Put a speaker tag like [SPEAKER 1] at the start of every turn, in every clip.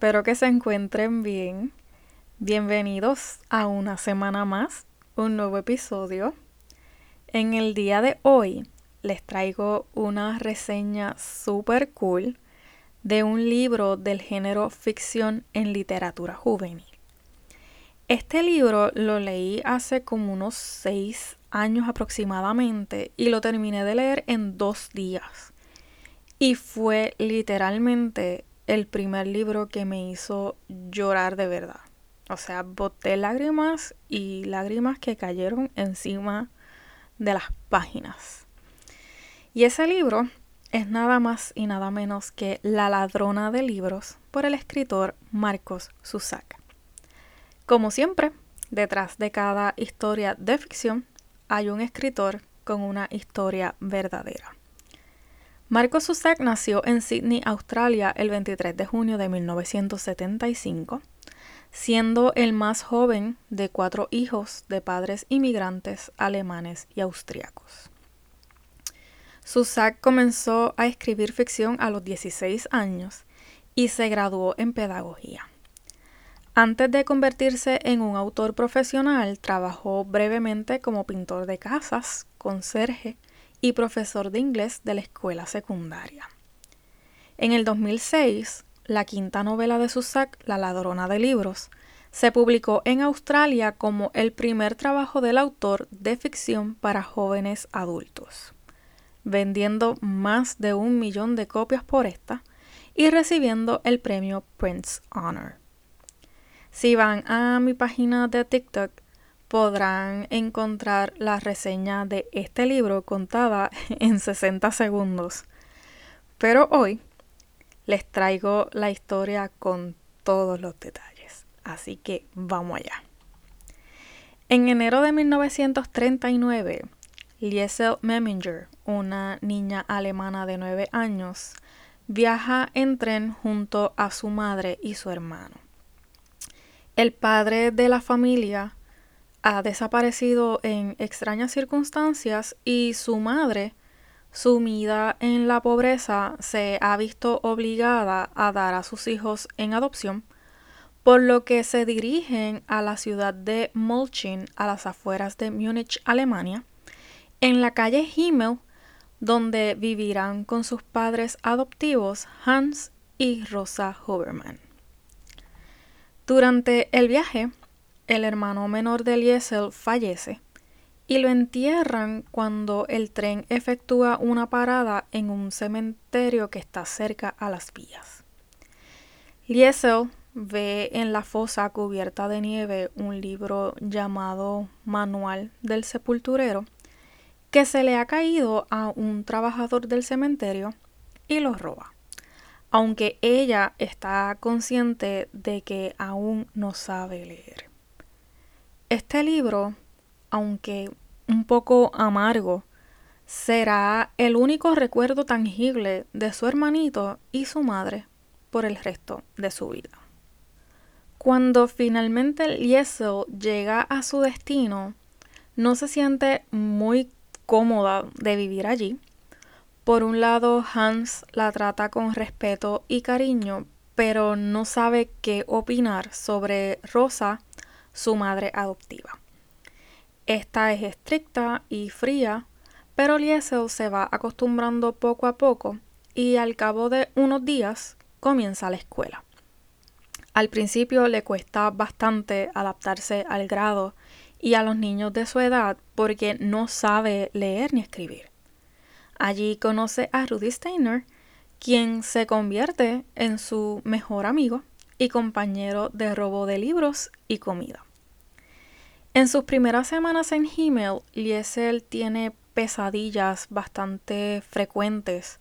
[SPEAKER 1] Espero que se encuentren bien. Bienvenidos a una semana más, un nuevo episodio. En el día de hoy les traigo una reseña super cool de un libro del género ficción en literatura juvenil. Este libro lo leí hace como unos seis años aproximadamente y lo terminé de leer en dos días. Y fue literalmente el primer libro que me hizo llorar de verdad. O sea, boté lágrimas y lágrimas que cayeron encima de las páginas. Y ese libro es nada más y nada menos que La ladrona de libros por el escritor Marcos Susak. Como siempre, detrás de cada historia de ficción hay un escritor con una historia verdadera. Marco Zusak nació en Sydney, Australia, el 23 de junio de 1975, siendo el más joven de cuatro hijos de padres inmigrantes alemanes y austriacos. Zusak comenzó a escribir ficción a los 16 años y se graduó en pedagogía. Antes de convertirse en un autor profesional, trabajó brevemente como pintor de casas, conserje, y profesor de inglés de la escuela secundaria. En el 2006, la quinta novela de Susak, La ladrona de libros, se publicó en Australia como el primer trabajo del autor de ficción para jóvenes adultos, vendiendo más de un millón de copias por esta y recibiendo el premio Prince Honor. Si van a mi página de TikTok, podrán encontrar la reseña de este libro contada en 60 segundos. Pero hoy les traigo la historia con todos los detalles. Así que vamos allá. En enero de 1939, Liesel Meminger, una niña alemana de 9 años, viaja en tren junto a su madre y su hermano. El padre de la familia ha desaparecido en extrañas circunstancias y su madre, sumida en la pobreza, se ha visto obligada a dar a sus hijos en adopción, por lo que se dirigen a la ciudad de Molchin, a las afueras de Múnich, Alemania, en la calle Himmel, donde vivirán con sus padres adoptivos Hans y Rosa Huberman. Durante el viaje, el hermano menor de Liesel fallece y lo entierran cuando el tren efectúa una parada en un cementerio que está cerca a las vías. Liesel ve en la fosa cubierta de nieve un libro llamado Manual del Sepulturero que se le ha caído a un trabajador del cementerio y lo roba, aunque ella está consciente de que aún no sabe leer. Este libro, aunque un poco amargo, será el único recuerdo tangible de su hermanito y su madre por el resto de su vida. Cuando finalmente Liesel llega a su destino, no se siente muy cómoda de vivir allí. Por un lado, Hans la trata con respeto y cariño, pero no sabe qué opinar sobre Rosa su madre adoptiva. Esta es estricta y fría, pero Liesel se va acostumbrando poco a poco y al cabo de unos días comienza la escuela. Al principio le cuesta bastante adaptarse al grado y a los niños de su edad porque no sabe leer ni escribir. Allí conoce a Rudy Steiner, quien se convierte en su mejor amigo y compañero de robo de libros y comida. En sus primeras semanas en Himmel, Liesel tiene pesadillas bastante frecuentes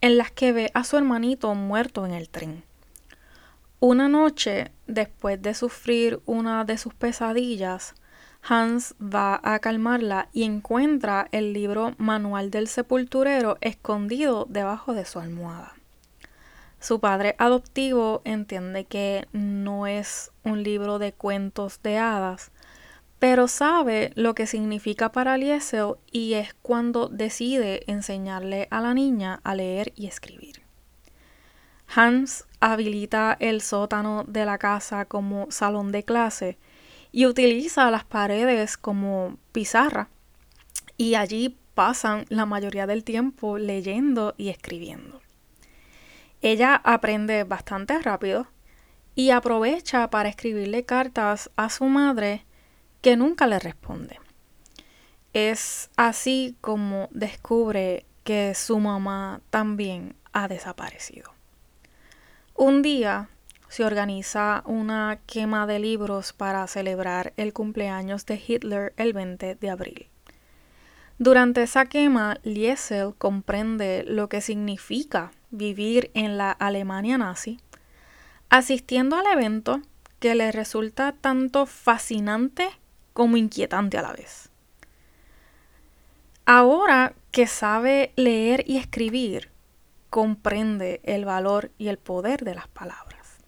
[SPEAKER 1] en las que ve a su hermanito muerto en el tren. Una noche, después de sufrir una de sus pesadillas, Hans va a calmarla y encuentra el libro Manual del Sepulturero escondido debajo de su almohada. Su padre adoptivo entiende que no es un libro de cuentos de hadas, pero sabe lo que significa para Liesel y es cuando decide enseñarle a la niña a leer y escribir. Hans habilita el sótano de la casa como salón de clase y utiliza las paredes como pizarra. Y allí pasan la mayoría del tiempo leyendo y escribiendo. Ella aprende bastante rápido y aprovecha para escribirle cartas a su madre que nunca le responde. Es así como descubre que su mamá también ha desaparecido. Un día se organiza una quema de libros para celebrar el cumpleaños de Hitler el 20 de abril. Durante esa quema, Liesel comprende lo que significa vivir en la Alemania nazi, asistiendo al evento que le resulta tanto fascinante como inquietante a la vez. Ahora que sabe leer y escribir, comprende el valor y el poder de las palabras.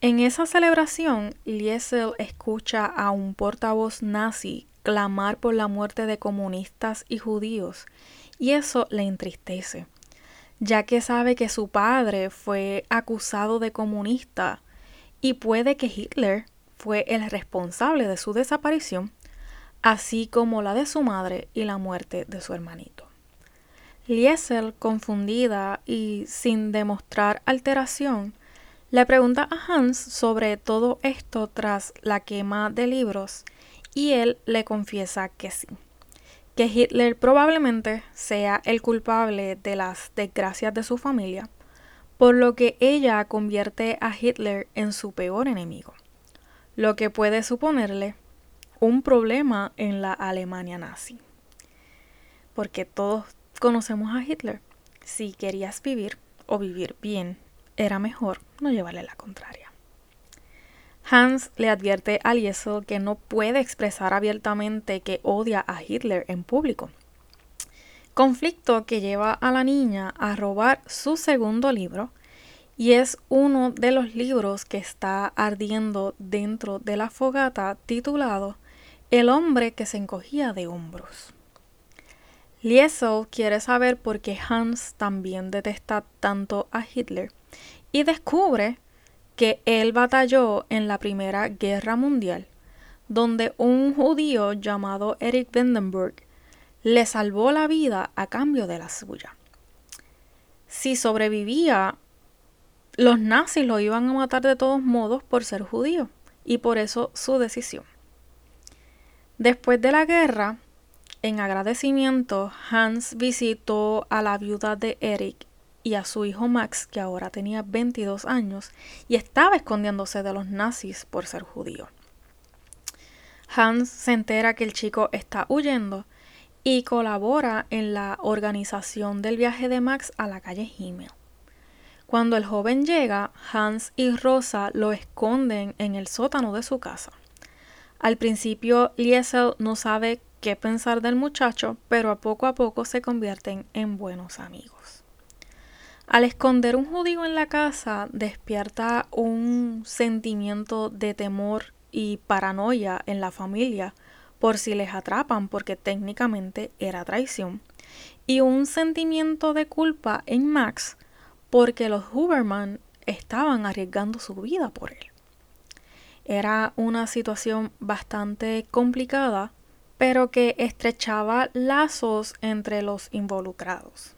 [SPEAKER 1] En esa celebración, Liesel escucha a un portavoz nazi clamar por la muerte de comunistas y judíos, y eso le entristece, ya que sabe que su padre fue acusado de comunista y puede que Hitler fue el responsable de su desaparición, así como la de su madre y la muerte de su hermanito. Liesel, confundida y sin demostrar alteración, le pregunta a Hans sobre todo esto tras la quema de libros y él le confiesa que sí, que Hitler probablemente sea el culpable de las desgracias de su familia, por lo que ella convierte a Hitler en su peor enemigo, lo que puede suponerle un problema en la Alemania nazi. Porque todos conocemos a Hitler. Si querías vivir o vivir bien, era mejor no llevarle la contraria. Hans le advierte a Liesel que no puede expresar abiertamente que odia a Hitler en público. Conflicto que lleva a la niña a robar su segundo libro y es uno de los libros que está ardiendo dentro de la fogata titulado El hombre que se encogía de hombros. Liesel quiere saber por qué Hans también detesta tanto a Hitler y descubre que él batalló en la Primera Guerra Mundial, donde un judío llamado Eric Vandenberg le salvó la vida a cambio de la suya. Si sobrevivía, los nazis lo iban a matar de todos modos por ser judío, y por eso su decisión. Después de la guerra, en agradecimiento, Hans visitó a la viuda de Eric y a su hijo Max, que ahora tenía 22 años, y estaba escondiéndose de los nazis por ser judío. Hans se entera que el chico está huyendo y colabora en la organización del viaje de Max a la calle Himmel. Cuando el joven llega, Hans y Rosa lo esconden en el sótano de su casa. Al principio, Liesel no sabe qué pensar del muchacho, pero a poco a poco se convierten en buenos amigos. Al esconder un judío en la casa, despierta un sentimiento de temor y paranoia en la familia por si les atrapan porque técnicamente era traición, y un sentimiento de culpa en Max porque los Huberman estaban arriesgando su vida por él. Era una situación bastante complicada pero que estrechaba lazos entre los involucrados.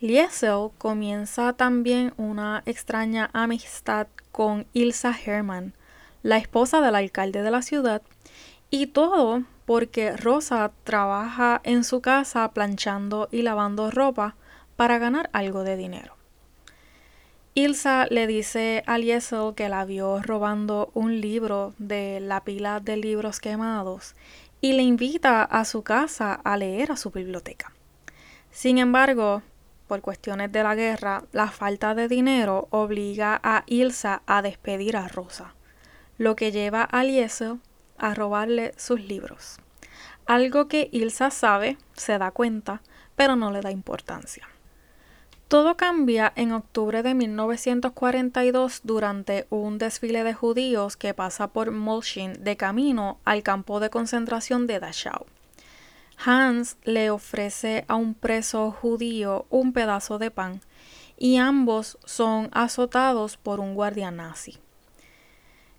[SPEAKER 1] Liesel comienza también una extraña amistad con Ilsa Hermann, la esposa del alcalde de la ciudad, y todo porque Rosa trabaja en su casa planchando y lavando ropa para ganar algo de dinero. Ilsa le dice a Liesel que la vio robando un libro de la pila de libros quemados y le invita a su casa a leer a su biblioteca. Sin embargo, por cuestiones de la guerra, la falta de dinero obliga a Ilsa a despedir a Rosa, lo que lleva a Liesel a robarle sus libros. Algo que Ilsa sabe, se da cuenta, pero no le da importancia. Todo cambia en octubre de 1942 durante un desfile de judíos que pasa por Molshin de camino al campo de concentración de Dachau. Hans le ofrece a un preso judío un pedazo de pan y ambos son azotados por un guardia nazi.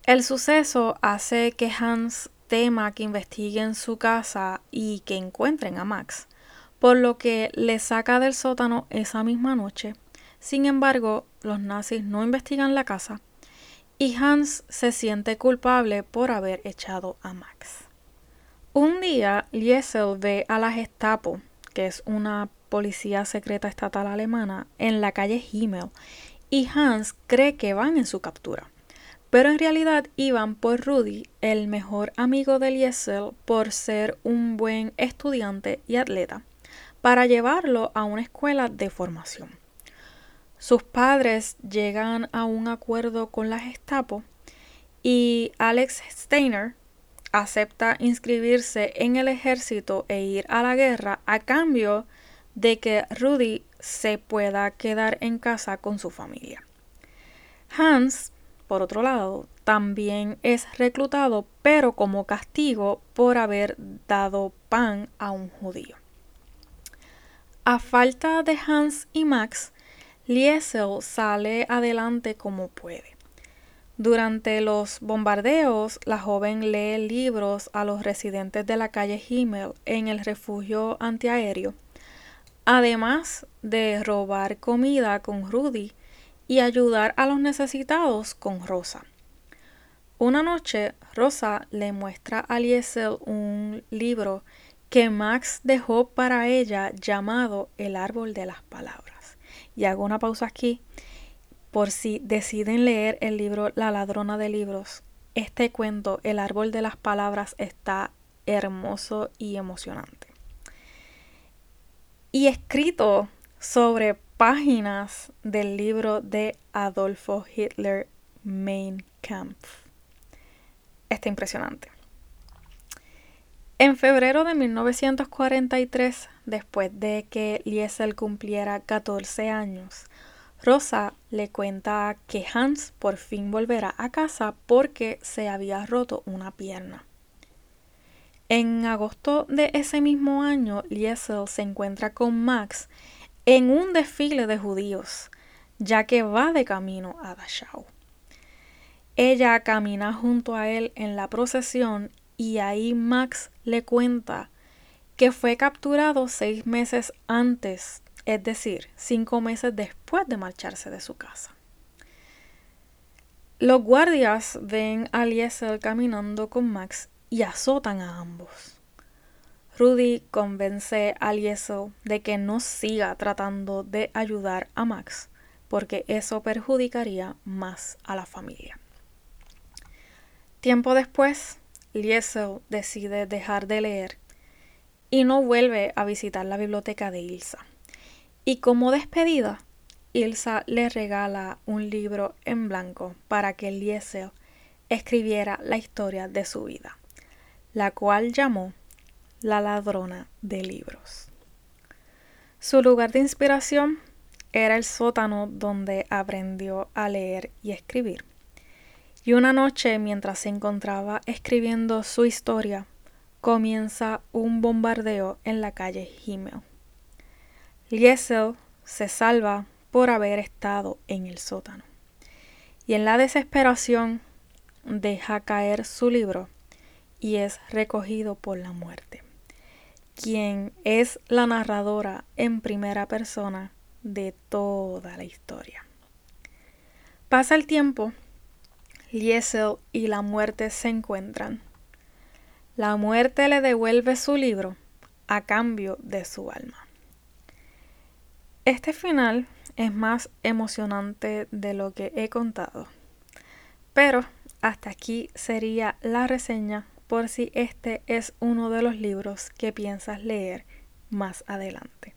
[SPEAKER 1] El suceso hace que Hans tema que investiguen su casa y que encuentren a Max por lo que le saca del sótano esa misma noche. Sin embargo, los nazis no investigan la casa y Hans se siente culpable por haber echado a Max. Un día, Liesel ve a la Gestapo, que es una policía secreta estatal alemana, en la calle Himmel y Hans cree que van en su captura. Pero en realidad iban por Rudy, el mejor amigo de Liesel, por ser un buen estudiante y atleta para llevarlo a una escuela de formación. Sus padres llegan a un acuerdo con la Gestapo y Alex Steiner acepta inscribirse en el ejército e ir a la guerra a cambio de que Rudy se pueda quedar en casa con su familia. Hans, por otro lado, también es reclutado, pero como castigo por haber dado pan a un judío. A falta de Hans y Max, Liesel sale adelante como puede. Durante los bombardeos, la joven lee libros a los residentes de la calle Himmel en el refugio antiaéreo, además de robar comida con Rudy y ayudar a los necesitados con Rosa. Una noche, Rosa le muestra a Liesel un libro que Max dejó para ella llamado el árbol de las palabras. Y hago una pausa aquí por si deciden leer el libro La ladrona de libros. Este cuento, El árbol de las palabras, está hermoso y emocionante. Y escrito sobre páginas del libro de Adolfo Hitler Mein Kampf. Está impresionante. En febrero de 1943, después de que Liesel cumpliera 14 años, Rosa le cuenta que Hans por fin volverá a casa porque se había roto una pierna. En agosto de ese mismo año, Liesel se encuentra con Max en un desfile de judíos, ya que va de camino a Dachau. Ella camina junto a él en la procesión y ahí Max le cuenta que fue capturado seis meses antes, es decir, cinco meses después de marcharse de su casa. Los guardias ven a Liesel caminando con Max y azotan a ambos. Rudy convence a Liesel de que no siga tratando de ayudar a Max, porque eso perjudicaría más a la familia. Tiempo después, Liesel decide dejar de leer y no vuelve a visitar la biblioteca de Ilsa. Y como despedida, Ilsa le regala un libro en blanco para que Liesel escribiera la historia de su vida, la cual llamó La ladrona de libros. Su lugar de inspiración era el sótano donde aprendió a leer y escribir. Y una noche, mientras se encontraba escribiendo su historia, comienza un bombardeo en la calle Himmel. Liesel se salva por haber estado en el sótano. Y en la desesperación deja caer su libro y es recogido por la muerte, quien es la narradora en primera persona de toda la historia. Pasa el tiempo Liesel y la muerte se encuentran. La muerte le devuelve su libro a cambio de su alma. Este final es más emocionante de lo que he contado. Pero hasta aquí sería la reseña por si este es uno de los libros que piensas leer más adelante.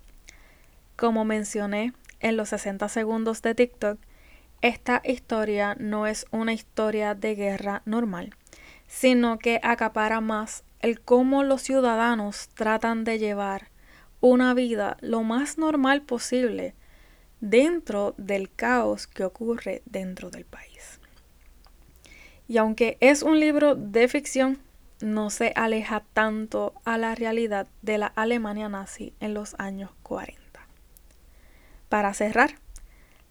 [SPEAKER 1] Como mencioné en los 60 segundos de TikTok, esta historia no es una historia de guerra normal, sino que acapara más el cómo los ciudadanos tratan de llevar una vida lo más normal posible dentro del caos que ocurre dentro del país. Y aunque es un libro de ficción, no se aleja tanto a la realidad de la Alemania nazi en los años 40. Para cerrar,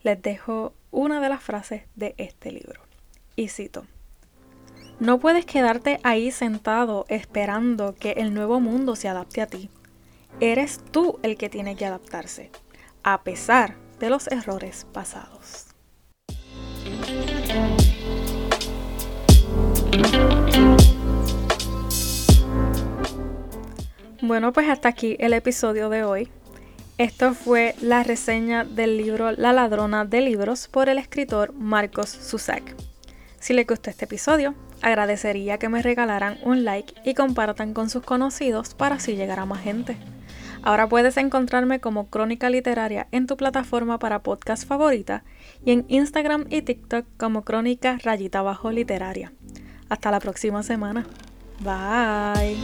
[SPEAKER 1] les dejo una de las frases de este libro. Y cito, No puedes quedarte ahí sentado esperando que el nuevo mundo se adapte a ti. Eres tú el que tiene que adaptarse, a pesar de los errores pasados. Bueno, pues hasta aquí el episodio de hoy. Esto fue la reseña del libro La ladrona de libros por el escritor Marcos Susak. Si les gustó este episodio, agradecería que me regalaran un like y compartan con sus conocidos para así llegar a más gente. Ahora puedes encontrarme como Crónica Literaria en tu plataforma para podcast favorita y en Instagram y TikTok como Crónica Rayita Bajo Literaria. Hasta la próxima semana. Bye.